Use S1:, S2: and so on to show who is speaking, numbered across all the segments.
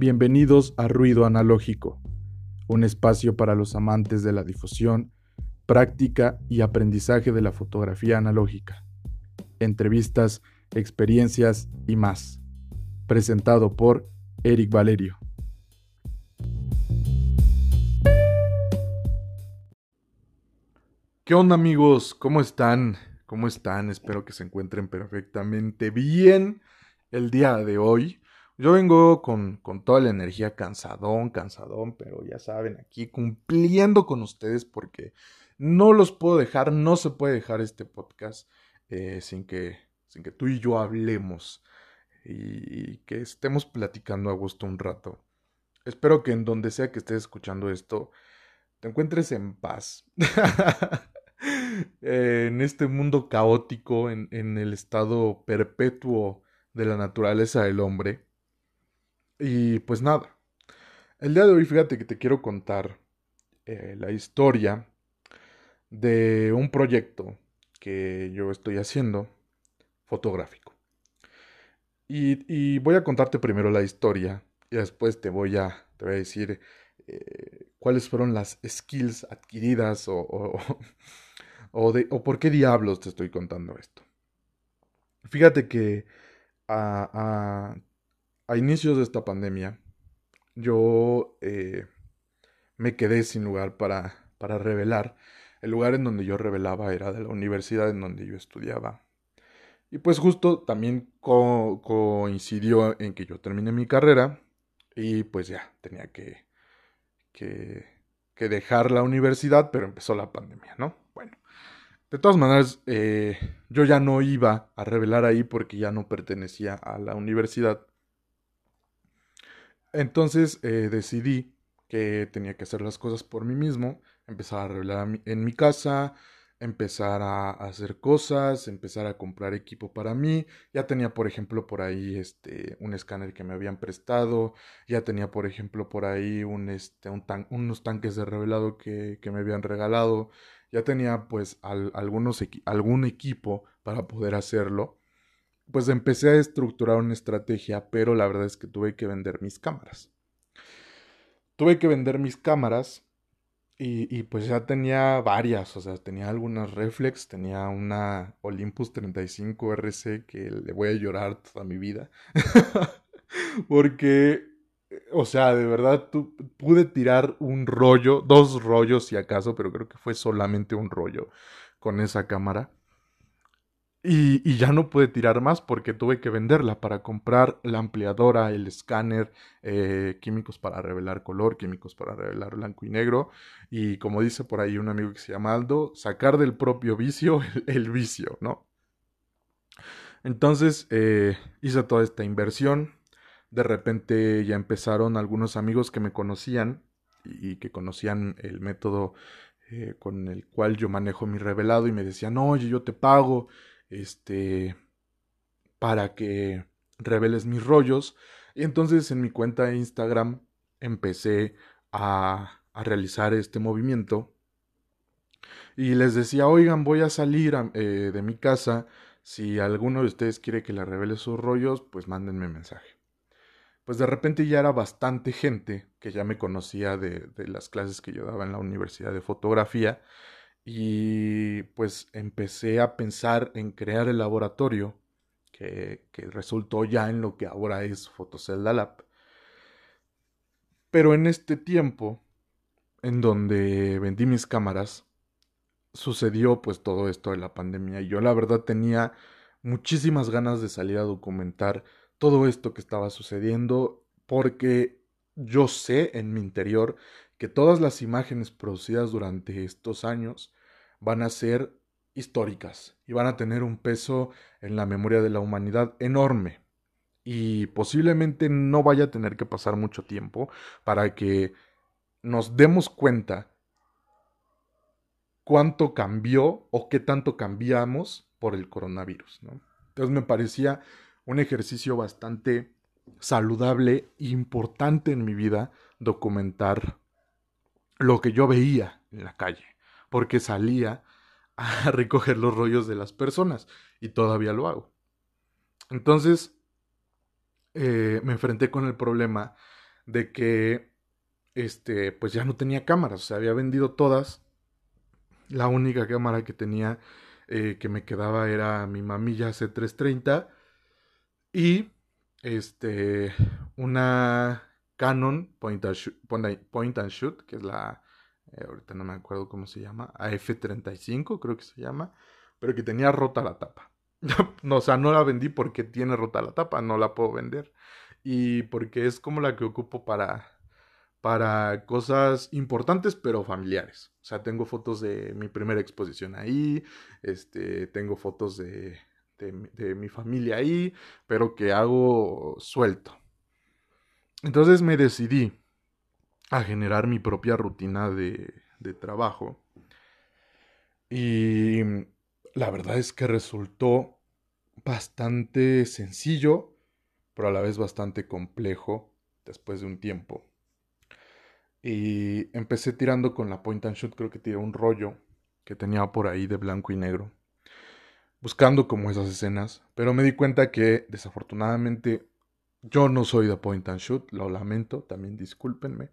S1: Bienvenidos a Ruido Analógico, un espacio para los amantes de la difusión, práctica y aprendizaje de la fotografía analógica. Entrevistas, experiencias y más. Presentado por Eric Valerio. ¿Qué onda amigos? ¿Cómo están? ¿Cómo están? Espero que se encuentren perfectamente bien el día de hoy. Yo vengo con, con, toda la energía cansadón, cansadón, pero ya saben, aquí cumpliendo con ustedes porque no los puedo dejar, no se puede dejar este podcast eh, sin, que, sin que tú y yo hablemos y, y que estemos platicando a gusto un rato. Espero que en donde sea que estés escuchando esto, te encuentres en paz. en este mundo caótico, en, en el estado perpetuo de la naturaleza del hombre y pues nada, el día de hoy fíjate que te quiero contar eh, la historia de un proyecto que yo estoy haciendo fotográfico. Y, voy a contarte primero la historia y después te voy a, te voy a decir eh, cuáles fueron las skills adquiridas o, o, de, o, por qué diablos te estoy contando esto. Fíjate que a, a inicios de esta pandemia, yo eh, me quedé sin lugar para, para revelar. El lugar en donde yo revelaba era de la universidad en donde yo estudiaba. Y pues justo también coincidió en que yo terminé mi carrera y pues ya tenía que, que, que, dejar la universidad, pero empezó la pandemia, ¿no? Bueno, de todas maneras, eh, yo ya no iba a revelar ahí porque ya no pertenecía a la universidad. Entonces eh, decidí que tenía que hacer las cosas por mí mismo, empezar a revelar en mi casa, empezar a hacer cosas, empezar a comprar equipo para mí. Ya tenía, por ejemplo, por ahí este, un escáner que me habían prestado, ya tenía, por ejemplo, por ahí un, este, un unos tanques de revelado que, que, me habían regalado, ya tenía pues algunos algún equipo para poder hacerlo pues empecé a estructurar una estrategia, pero la verdad es que tuve que vender mis cámaras. Tuve que vender mis cámaras y, pues ya tenía varias, o sea, tenía algunas reflex, tenía una Olympus 35 RC que le voy a llorar toda mi vida. Porque, o sea, de verdad pude tirar un rollo, dos rollos si acaso, pero creo que fue solamente un rollo con esa cámara. Y, ya no pude tirar más porque tuve que venderla para comprar la ampliadora, el escáner, eh, químicos para revelar color, químicos para revelar blanco y negro. Y como dice por ahí un amigo que se llama Aldo, sacar del propio vicio el, vicio, ¿no? Entonces eh, hice toda esta inversión. De repente ya empezaron algunos amigos que me conocían y, que conocían el método eh, con el cual yo manejo mi revelado y me decían, oye, yo te pago este, para que reveles mis rollos. Y entonces en mi cuenta de Instagram empecé a, a realizar este movimiento. Y les decía, oigan, voy a salir eh, de mi casa. Si alguno de ustedes quiere que le revele sus rollos, pues mándenme mensaje. Pues de repente ya era bastante gente que ya me conocía de, de las clases que yo daba en la Universidad de Fotografía y pues empecé a pensar en crear el laboratorio que, resultó ya en lo que ahora es Fotocelda Lab. Pero en este tiempo, en donde vendí mis cámaras, sucedió pues todo esto de la pandemia y yo la verdad tenía muchísimas ganas de salir a documentar todo esto que estaba sucediendo porque yo sé en mi interior que todas las imágenes producidas durante estos años van a ser históricas y van a tener un peso en la memoria de la humanidad enorme. Y posiblemente no vaya a tener que pasar mucho tiempo para que nos demos cuenta cuánto cambió o qué tanto cambiamos por el coronavirus. Entonces me parecía un ejercicio bastante saludable e importante en mi vida documentar lo que yo veía en la calle porque salía a recoger los rollos de las personas y todavía lo hago. Entonces, eh, me enfrenté con el problema de que este pues ya no tenía cámaras, o sea, había vendido todas. La única cámara que tenía eh, que me quedaba era mi mamilla C330 y este una Canon Point and Shoot, Point and Shoot que es la eh, ahorita no me acuerdo cómo se llama, AF35 creo que se llama, pero que tenía rota la tapa. o sea, no la vendí porque tiene rota la tapa, no la puedo vender. Y porque es como la que ocupo para, para cosas importantes pero familiares. O sea, tengo fotos de mi primera exposición ahí, este, tengo fotos de, de mi familia ahí, pero que hago suelto. Entonces me decidí a generar mi propia rutina de, de trabajo. Y la verdad es que resultó bastante sencillo, pero a la vez bastante complejo después de un tiempo. Y empecé tirando con la point and shoot, creo que tiré un rollo que tenía por ahí de blanco y negro, buscando como esas escenas, pero me di cuenta que desafortunadamente yo no soy de point and shoot, lo lamento, también discúlpenme.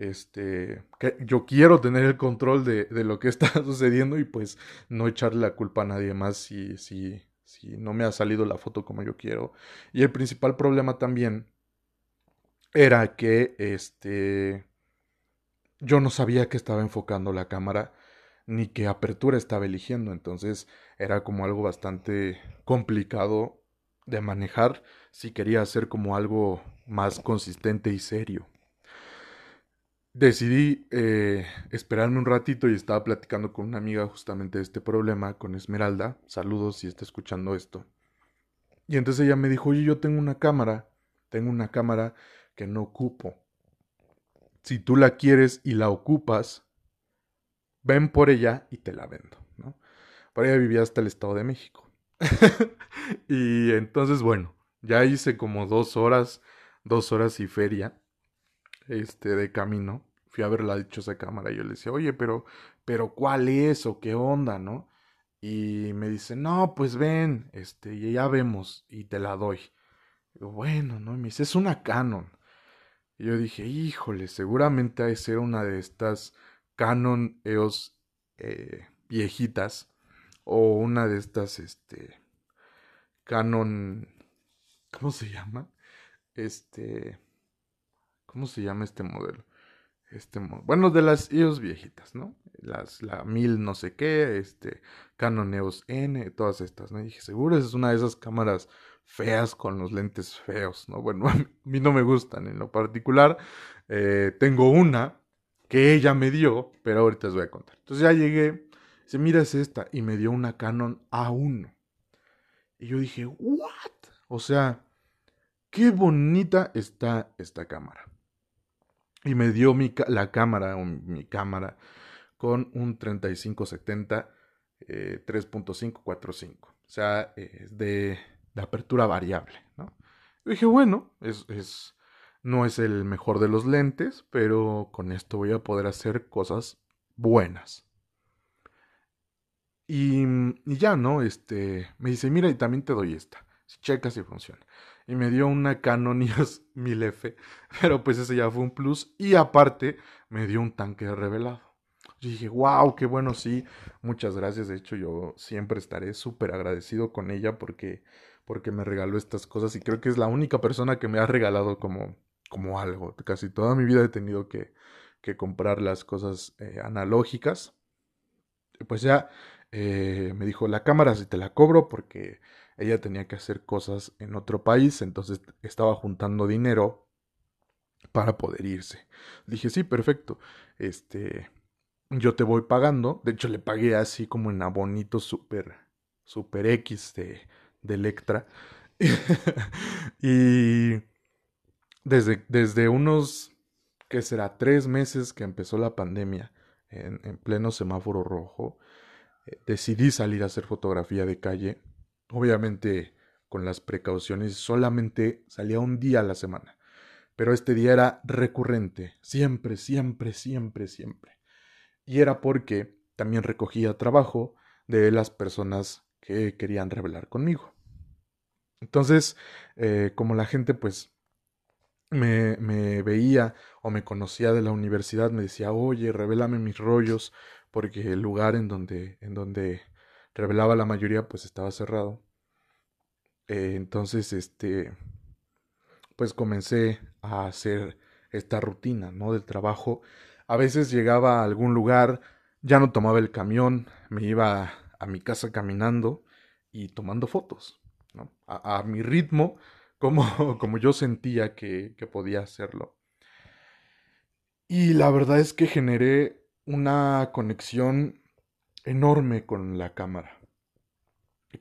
S1: Este, que yo quiero tener el control de, de, lo que está sucediendo y pues no echarle la culpa a nadie más si, si, si no me ha salido la foto como yo quiero. Y el principal problema también era que este yo no sabía que estaba enfocando la cámara ni qué apertura estaba eligiendo, entonces era como algo bastante complicado de manejar si quería hacer como algo más consistente y serio. Decidí eh, esperarme un ratito y estaba platicando con una amiga justamente de este problema, con Esmeralda. Saludos si está escuchando esto. Y entonces ella me dijo, oye, yo tengo una cámara, tengo una cámara que no ocupo. Si tú la quieres y la ocupas, ven por ella y te la vendo, ¿no? Por ella vivía hasta el Estado de México. y entonces, bueno, ya hice como dos horas, dos horas y feria este, de camino, fui a ver la dichosa cámara y yo le decía, oye, pero, pero ¿cuál es o qué onda, no? Y me dice, no, pues ven, este, y ya vemos y te la doy. bueno, ¿no? Y me dice, es una Canon. Y yo dije, híjole, seguramente ha de ser una de estas Canon EOS eh, viejitas o una de estas, este, Canon, ¿cómo se llama? Este, ¿Cómo se llama este modelo? Este bueno, de las EOS viejitas, ¿no? Las, la 1000 no sé qué, este, Canon EOS N, todas estas, ¿no? Y dije, seguro es una de esas cámaras feas con los lentes feos, ¿no? Bueno, a mí no me gustan en lo particular. Eh, tengo una que ella me dio, pero ahorita les voy a contar. Entonces ya llegué, dice, mira es esta, y me dio una Canon A1. Y yo dije, ¿what? O sea, qué bonita está esta cámara y me dio mi, la cámara, mi cámara, con un 3570 eh, 3.545. O sea, es de, apertura variable, ¿no? Dije, bueno, es, es, no es el mejor de los lentes, pero con esto voy a poder hacer cosas buenas. Y, y ya, ¿no? Este, me dice, mira, y también te doy esta. Checa si funciona y me dio una Canon EOS 1000F, pero pues ese ya fue un plus y aparte me dio un tanque revelado. Yo dije, wow, qué bueno, sí, muchas gracias. De hecho, yo siempre estaré súper agradecido con ella porque, porque me regaló estas cosas y creo que es la única persona que me ha regalado como, como algo. Casi toda mi vida he tenido que, que comprar las cosas eh, analógicas. Pues ya eh, me dijo, la cámara si te la cobro porque ella tenía que hacer cosas en otro país, entonces estaba juntando dinero para poder irse. Dije, sí, perfecto. Este, yo te voy pagando. De hecho, le pagué así como en abonito super, super X de, de Electra. y desde, desde unos, ¿qué será? Tres meses que empezó la pandemia, en, en pleno semáforo rojo, eh, decidí salir a hacer fotografía de calle Obviamente con las precauciones solamente salía un día a la semana, pero este día era recurrente, siempre, siempre, siempre, siempre. Y era porque también recogía trabajo de las personas que querían revelar conmigo. Entonces, eh, como la gente pues me, me veía o me conocía de la universidad me decía, oye, revélame mis rollos, porque el lugar en donde, en donde revelaba la mayoría pues estaba cerrado. Eh, entonces, este, pues comencé a hacer esta rutina, ¿no? Del trabajo. A veces llegaba a algún lugar, ya no tomaba el camión, me iba a, mi casa caminando y tomando fotos, ¿no? A, mi ritmo, como, como yo sentía que, que podía hacerlo. Y la verdad es que generé una conexión enorme con la cámara.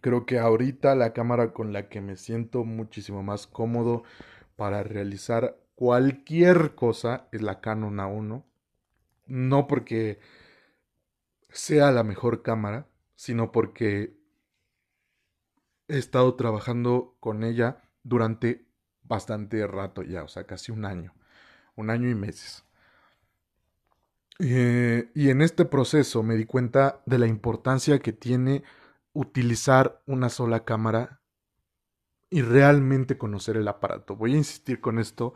S1: Creo que ahorita la cámara con la que me siento muchísimo más cómodo para realizar cualquier cosa es la Canon A1. No porque sea la mejor cámara, sino porque he estado trabajando con ella durante bastante rato ya, o sea, casi un año, un año y meses. Eh, y en este proceso me di cuenta de la importancia que tiene utilizar una sola cámara y realmente conocer el aparato. Voy a insistir con esto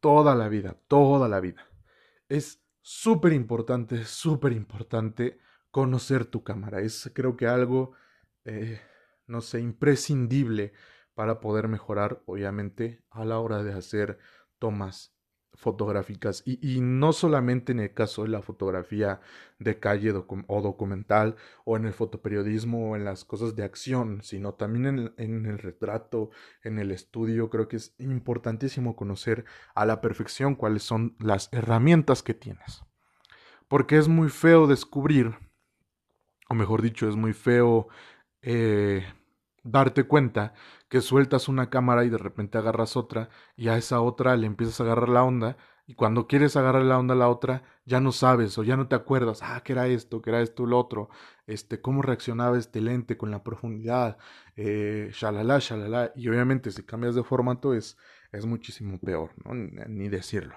S1: toda la vida, toda la vida. Es súper importante, súper importante conocer tu cámara. Es creo que algo, eh, no sé, imprescindible para poder mejorar, obviamente, a la hora de hacer tomas fotográficas y, no solamente en el caso de la fotografía de calle o documental o en el fotoperiodismo o en las cosas de acción, sino también en, en, el retrato, en el estudio. Creo que es importantísimo conocer a la perfección cuáles son las herramientas que tienes. Porque es muy feo descubrir, o mejor dicho, es muy feo eh, darte cuenta que sueltas una cámara y de repente agarras otra y a esa otra le empiezas a agarrar la onda y cuando quieres agarrar la onda a la otra ya no sabes o ya no te acuerdas, ah, que era esto, que era esto, lo otro, este, cómo reaccionaba este lente con la profundidad, eh, shalala, shalala, y obviamente si cambias de formato es, es muchísimo peor, ¿no? Ni decirlo.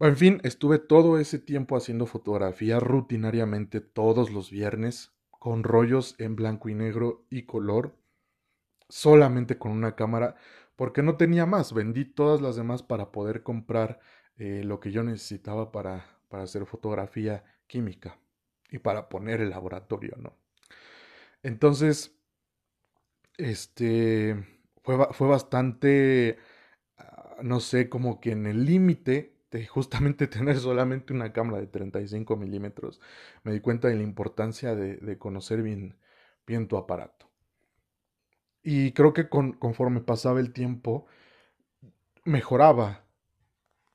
S1: En fin, estuve todo ese tiempo haciendo fotografía rutinariamente todos los viernes con rollos en blanco y negro y color solamente con una cámara porque no tenía más. Vendí todas las demás para poder comprar eh, lo que yo necesitaba para, para hacer fotografía química y para poner el laboratorio, ¿no? Entonces, este, fue, fue bastante, ah, no sé, como que en el límite de justamente tener solamente una cámara de 35 milímetros, me di cuenta de la importancia de, conocer bien, bien tu aparato. Y creo que conforme pasaba el tiempo, mejoraba,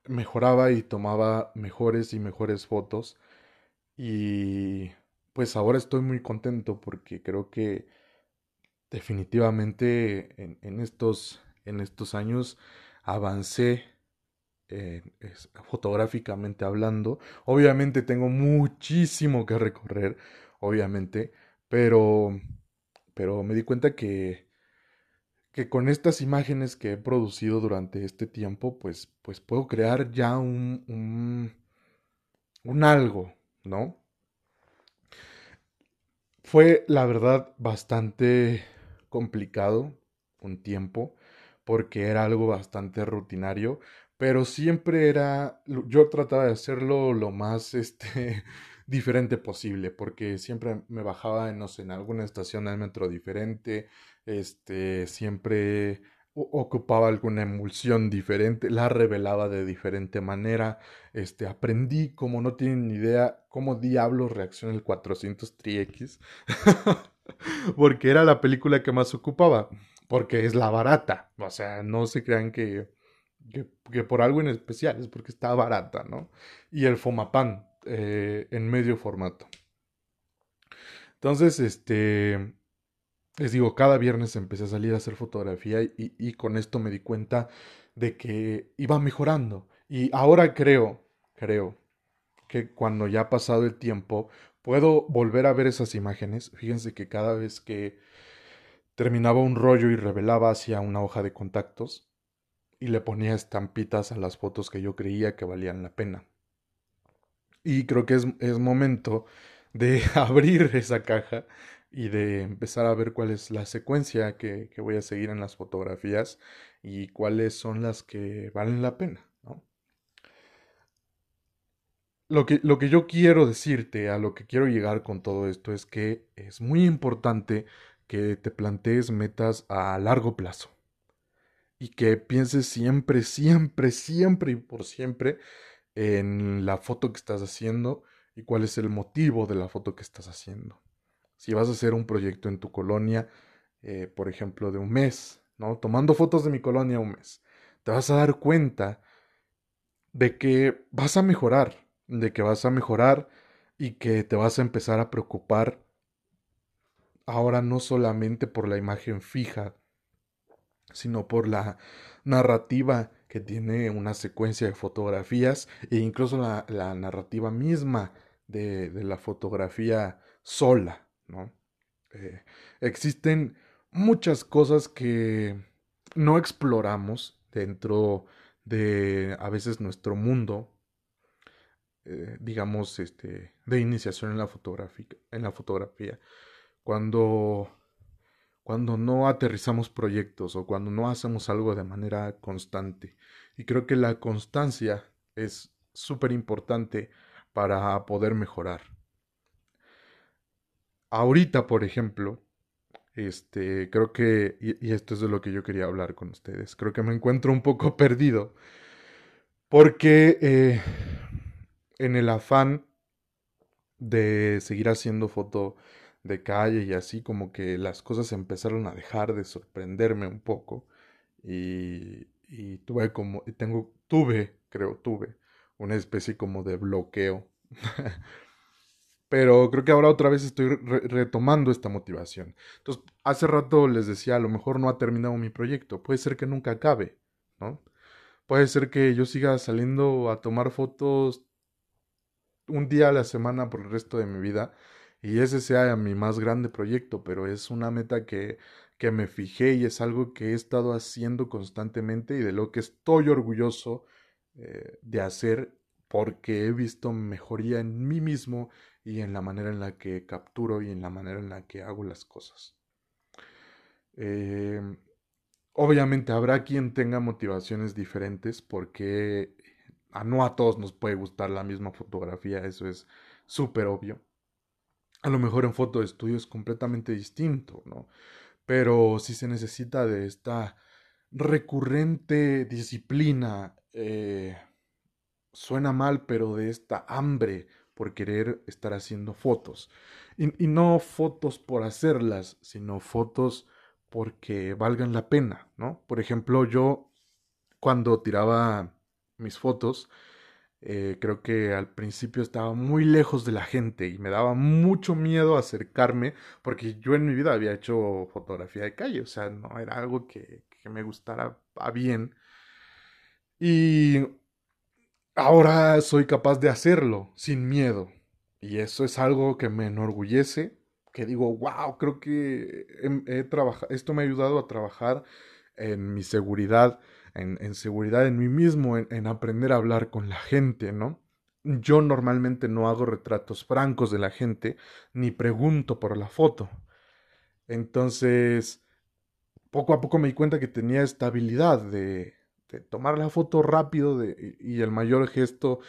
S1: mejoraba y tomaba mejores y mejores fotos. Y pues ahora estoy muy contento porque creo que definitivamente en, estos, en estos años avancé fotográficamente hablando. Obviamente tengo muchísimo que recorrer, obviamente, pero, pero me di cuenta que que con estas imágenes que he producido durante este tiempo, pues, pues puedo crear ya un, un, un algo, ¿no? Fue, la verdad, bastante complicado un tiempo, porque era algo bastante rutinario, pero siempre era, yo trataba de hacerlo lo más, este, diferente posible, porque siempre me bajaba, no sé, en alguna estación del metro diferente, este, siempre ocupaba alguna emulsión diferente, la revelaba de diferente manera, este, aprendí, como no tienen ni idea, cómo diablos reacciona el 400 3X, porque era la película que más ocupaba, porque es la barata, o sea, no se crean que, que, por algo en especial, es porque está barata, ¿no? Y el Fomapan, eh, en medio formato. Entonces, este, les digo, cada viernes empecé a salir a hacer fotografía y, y, con esto me di cuenta de que iba mejorando. Y ahora creo, creo que cuando ya ha pasado el tiempo, puedo volver a ver esas imágenes. Fíjense que cada vez que terminaba un rollo y revelaba hacia una hoja de contactos y le ponía estampitas a las fotos que yo creía que valían la pena. Y creo que es, es momento de abrir esa caja y de empezar a ver cuál es la secuencia que, que voy a seguir en las fotografías y cuáles son las que valen la pena. Lo, que, lo que yo quiero decirte, a lo que quiero llegar con todo esto, es que es muy importante que te plantees metas a largo plazo y que pienses siempre, siempre, siempre y por siempre en la foto que estás haciendo y cuál es el motivo de la foto que estás haciendo. Si vas a hacer un proyecto en tu colonia, eh, por ejemplo, de un mes, ¿no? Tomando fotos de mi colonia un mes, te vas a dar cuenta de que vas a mejorar, de que vas a mejorar y que te vas a empezar a preocupar ahora no solamente por la imagen fija sino por la narrativa que tiene una secuencia de fotografías e incluso la, narrativa misma de, la fotografía sola, ¿no? Eh, existen muchas cosas que no exploramos dentro de a veces nuestro mundo, eh, digamos, este, de iniciación en la, en la fotografía. Cuando cuando no aterrizamos proyectos o cuando no hacemos algo de manera constante. Y creo que la constancia es súper importante para poder mejorar. Ahorita, por ejemplo, este, creo que, y, esto es de lo que yo quería hablar con ustedes, creo que me encuentro un poco perdido porque eh, en el afán de seguir haciendo foto de calle y así como que las cosas empezaron a dejar de sorprenderme un poco y, y tuve como, tengo, tuve, creo, tuve una especie como de bloqueo. Pero creo que ahora otra vez estoy retomando esta motivación. Entonces, hace rato les decía, a lo mejor no ha terminado mi proyecto, puede ser que nunca acabe, ¿no? Puede ser que yo siga saliendo a tomar fotos un día a la semana por el resto de mi vida y ese sea mi más grande proyecto, pero es una meta que, que me fijé y es algo que he estado haciendo constantemente y de lo que estoy orgulloso eh, de hacer porque he visto mejoría en mí mismo y en la manera en la que capturo y en la manera en la que hago las cosas. Eh, obviamente habrá quien tenga motivaciones diferentes porque a no a todos nos puede gustar la misma fotografía, eso es súper obvio. A lo mejor en foto de estudio es completamente distinto, ¿no? Pero si se necesita de esta recurrente disciplina, eh, suena mal, pero de esta hambre por querer estar haciendo fotos. Y, y, no fotos por hacerlas, sino fotos porque valgan la pena, ¿no? Por ejemplo, yo cuando tiraba mis fotos, eh, creo que al principio estaba muy lejos de la gente y me daba mucho miedo acercarme porque yo en mi vida había hecho fotografía de calle, o sea, no era algo que, me gustara a bien. Y ahora soy capaz de hacerlo sin miedo. Y eso es algo que me enorgullece, que digo, wow, creo que he esto me ha ayudado a trabajar en mi seguridad, en, seguridad en mí mismo, en, aprender a hablar con la gente, ¿no? Yo normalmente no hago retratos francos de la gente, ni pregunto por la foto. Entonces, poco a poco me di cuenta que tenía esta habilidad de, tomar la foto rápido de, y el mayor gesto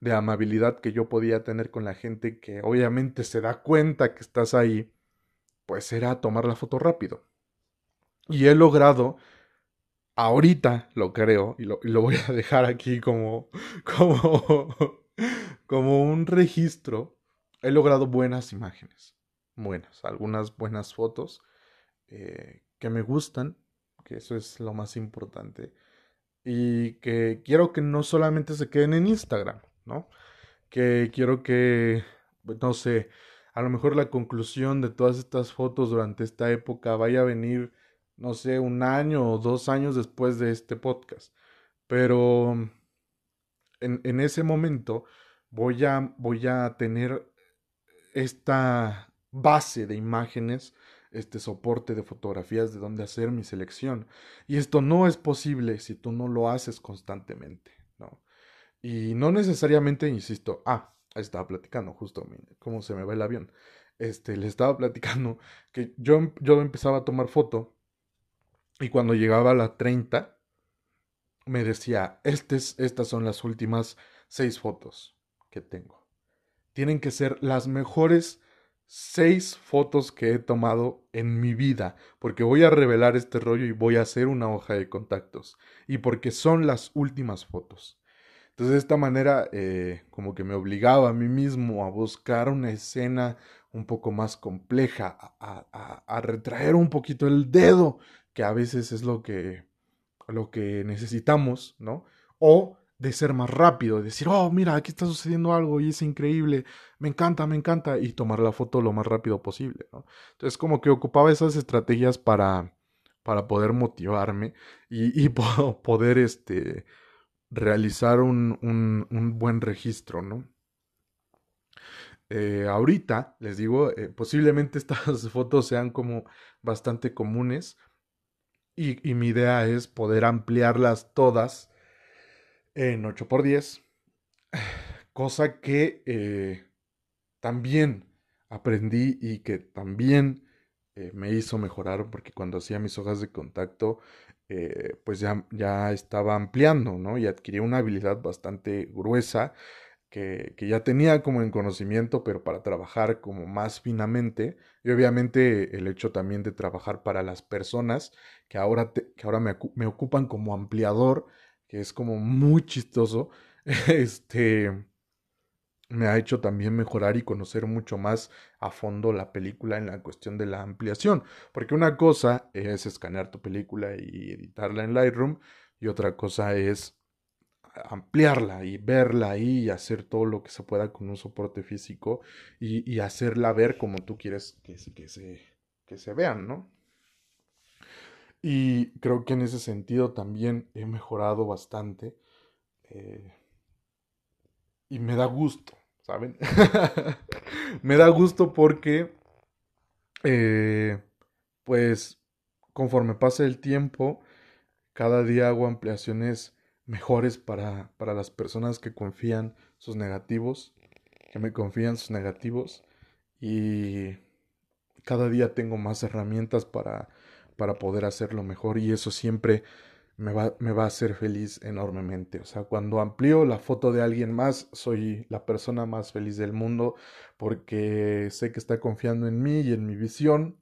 S1: de amabilidad que yo podía tener con la gente que obviamente se da cuenta que estás ahí, pues era tomar la foto rápido. Y he logrado ahorita lo creo y lo, voy a dejar aquí como, como, como un registro. He logrado buenas imágenes, buenas, algunas buenas fotos eh, que me gustan, que eso es lo más importante. Y que quiero que no solamente se queden en Instagram, ¿no? Que quiero que, no sé, a lo mejor la conclusión de todas estas fotos durante esta época vaya a venir no sé, un año o dos años después de este podcast. Pero en, en ese momento voy a, voy a tener esta base de imágenes, este soporte de fotografías de donde hacer mi selección. Y esto no es posible si tú no lo haces constantemente, ¿no? Y no necesariamente, insisto, ah, estaba platicando justo cómo se me va el avión. este, le estaba platicando que yo, yo empezaba a tomar foto y cuando llegaba a la 30 me decía, estas son las últimas seis fotos que tengo. Tienen que ser las mejores seis fotos que he tomado en mi vida, porque voy a revelar este rollo y voy a hacer una hoja de contactos, y porque son las últimas fotos. Entonces de esta manera eh, como que me obligaba a mí mismo a buscar una escena un poco más compleja, a, a, retraer un poquito el dedo, que a veces es lo que, lo que necesitamos, ¿no? O de ser más rápido, de decir, oh, mira, aquí está sucediendo algo y es increíble, me encanta, me encanta, y tomar la foto lo más rápido posible, ¿no? Entonces como que ocupaba esas estrategias para, para poder motivarme y, poder, este, realizar un, un, un buen registro, ¿no? Eh, ahorita, les digo, eh, posiblemente estas fotos sean como bastante comunes y, mi idea es poder ampliarlas todas en 8x10, cosa que eh, también aprendí y que también eh, me hizo mejorar porque cuando hacía mis hojas de contacto, eh, pues ya, ya estaba ampliando, ¿no? Y adquirí una habilidad bastante gruesa que, ya tenía como en conocimiento, pero para trabajar como más finamente. Y obviamente el hecho también de trabajar para las personas que ahora, que ahora me, me ocupan como ampliador que es como muy chistoso, este me ha hecho también mejorar y conocer mucho más a fondo la película en la cuestión de la ampliación, porque una cosa es escanear tu película y editarla en Lightroom y otra cosa es ampliarla y verla ahí y hacer todo lo que se pueda con un soporte físico y, hacerla ver como tú quieres que, que, se, que se vean, ¿no? Y creo que en ese sentido también he mejorado bastante. Eh, y me da gusto, ¿saben? me da gusto porque, eh, pues, conforme pasa el tiempo, cada día hago ampliaciones mejores para, para las personas que confían sus negativos, que me confían sus negativos. Y cada día tengo más herramientas para para poder hacerlo mejor y eso siempre me va, me va a hacer feliz enormemente. O sea, cuando amplío la foto de alguien más, soy la persona más feliz del mundo porque sé que está confiando en mí y en mi visión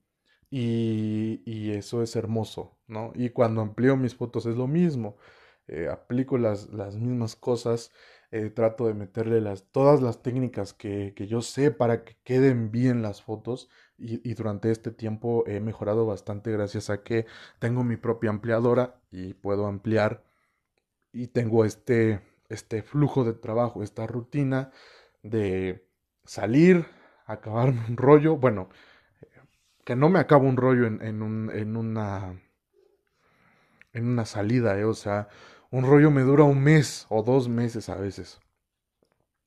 S1: y, y eso es hermoso, ¿no? Y cuando amplío mis fotos es lo mismo. Eh, aplico las, las mismas cosas, eh, trato de meterle las, todas las técnicas que, que yo sé para que queden bien las fotos y, durante este tiempo he mejorado bastante gracias a que tengo mi propia ampliadora y puedo ampliar y tengo este, este flujo de trabajo, esta rutina de salir, acabarme un rollo, bueno, que no me acabo un rollo en, en, un, en una en una salida, ¿eh? o sea, un rollo me dura un mes o dos meses a veces.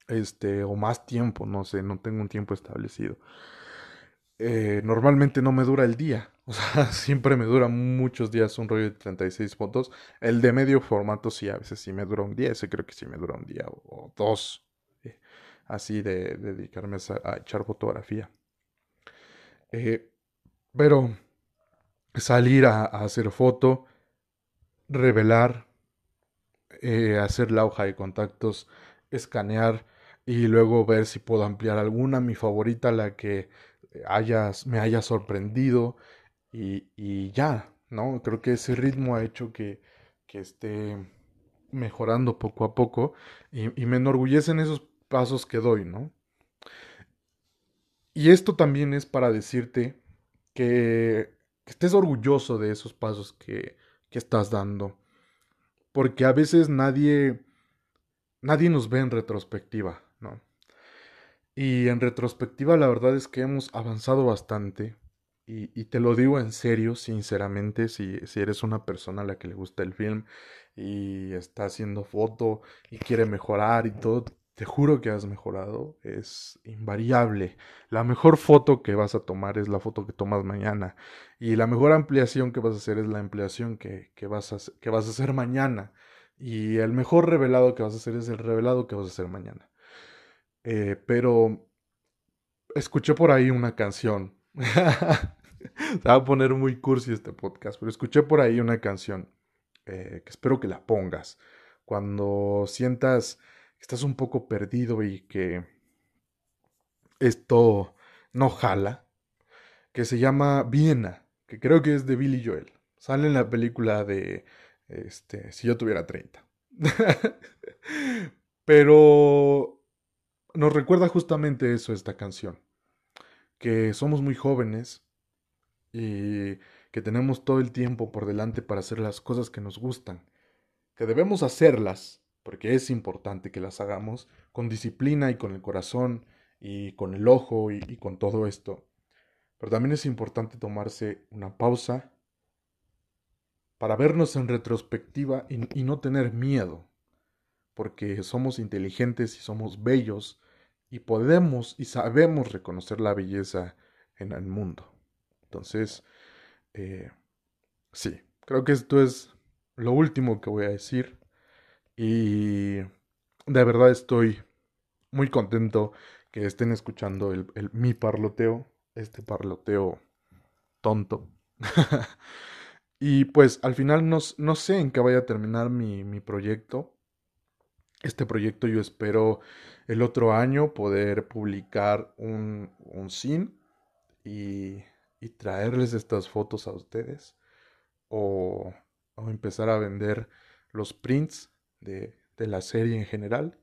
S1: Este, o más tiempo, no sé, no tengo un tiempo establecido. Eh, normalmente no me dura el día. O sea, siempre me dura muchos días un rollo de 36 fotos. El de medio formato sí, a veces sí me dura un día. Ese creo que sí me dura un día o, dos. Eh, así de, dedicarme a, echar fotografía. Eh, pero salir a, hacer foto, revelar, hacer la hoja de contactos, escanear y luego ver si puedo ampliar alguna. Mi favorita, la que me haya sorprendido y, y, ya, ¿no? Creo que ese ritmo ha hecho que, que esté mejorando poco a poco y, y, me enorgullecen esos pasos que doy, ¿no? Y esto también es para decirte que, que estés orgulloso de esos pasos que, que estás dando, porque a veces nadie, nadie nos ve en retrospectiva, ¿no? Y en retrospectiva la verdad es que hemos avanzado bastante. Y, te lo digo en serio, sinceramente, si, si, eres una persona a la que le gusta el film y está haciendo foto y quiere mejorar y todo, te juro que has mejorado. Es invariable. La mejor foto que vas a tomar es la foto que tomas mañana. Y la mejor ampliación que vas a hacer es la ampliación que, que, vas, a, que vas a hacer mañana. Y el mejor revelado que vas a hacer es el revelado que vas a hacer mañana. Eh, pero escuché por ahí una canción. Se va a poner muy cursi este podcast, pero escuché por ahí una canción eh, que espero que la pongas. Cuando sientas estás un poco perdido y que esto no jala, que se llama Viena, que creo que es de Billy Joel. Sale en la película de este, Si yo tuviera 30. Pero nos recuerda justamente eso esta canción, que somos muy jóvenes y que tenemos todo el tiempo por delante para hacer las cosas que nos gustan, que debemos hacerlas, porque es importante que las hagamos, con disciplina y con el corazón y con el ojo y, con todo esto. Pero también es importante tomarse una pausa para vernos en retrospectiva y, y no tener miedo, porque somos inteligentes y somos bellos y podemos y sabemos reconocer la belleza en el mundo. Entonces, eh, sí, creo que esto es lo último que voy a decir y de verdad estoy muy contento que estén escuchando el, mi parloteo, este parloteo tonto. y pues al final no, no, sé en qué vaya a terminar mi, mi proyecto. Este proyecto yo espero el otro año poder publicar un, un sin y y traerles estas fotos a ustedes o, empezar a vender los prints de, la serie en general.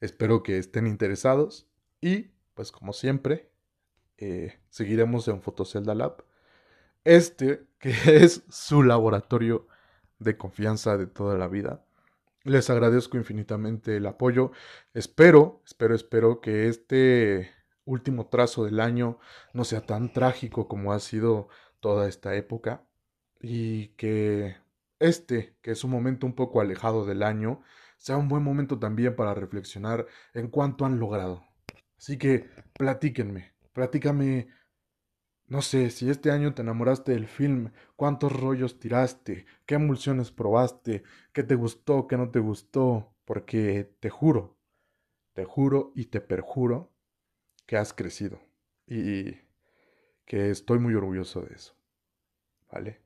S1: Espero que estén interesados y pues como siempre eh, seguiremos en Fotocelda Lab. Este que es su laboratorio de confianza de toda la vida. Les agradezco infinitamente el apoyo. Espero, espero, espero que este último trazo del año no sea tan trágico como ha sido toda esta época y que este, que es un momento un poco alejado del año, sea un buen momento también para reflexionar en cuánto han logrado. Así que platíquenme, platícame, no sé, si este año te enamoraste del film, cuántos rollos tiraste, qué emulsiones probaste, qué te gustó, qué no te gustó, porque te juro, te juro y te perjuro que has crecido y que estoy muy orgulloso de eso. ¿Vale?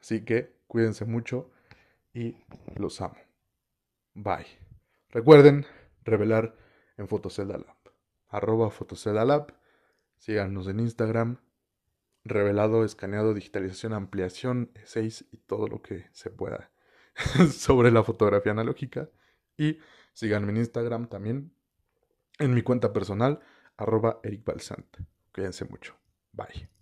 S1: Así que cuídense mucho y los amo. Bye. Recuerden revelar en Fotocelda Lab. Arroba Fotocelda Lab. Síganos en Instagram. Revelado, escaneado, digitalización, ampliación, 6 y todo lo que se pueda sobre la fotografía analógica. Y síganme en Instagram también. En mi cuenta personal arroba Eric Balsant. Cuídense mucho. Bye.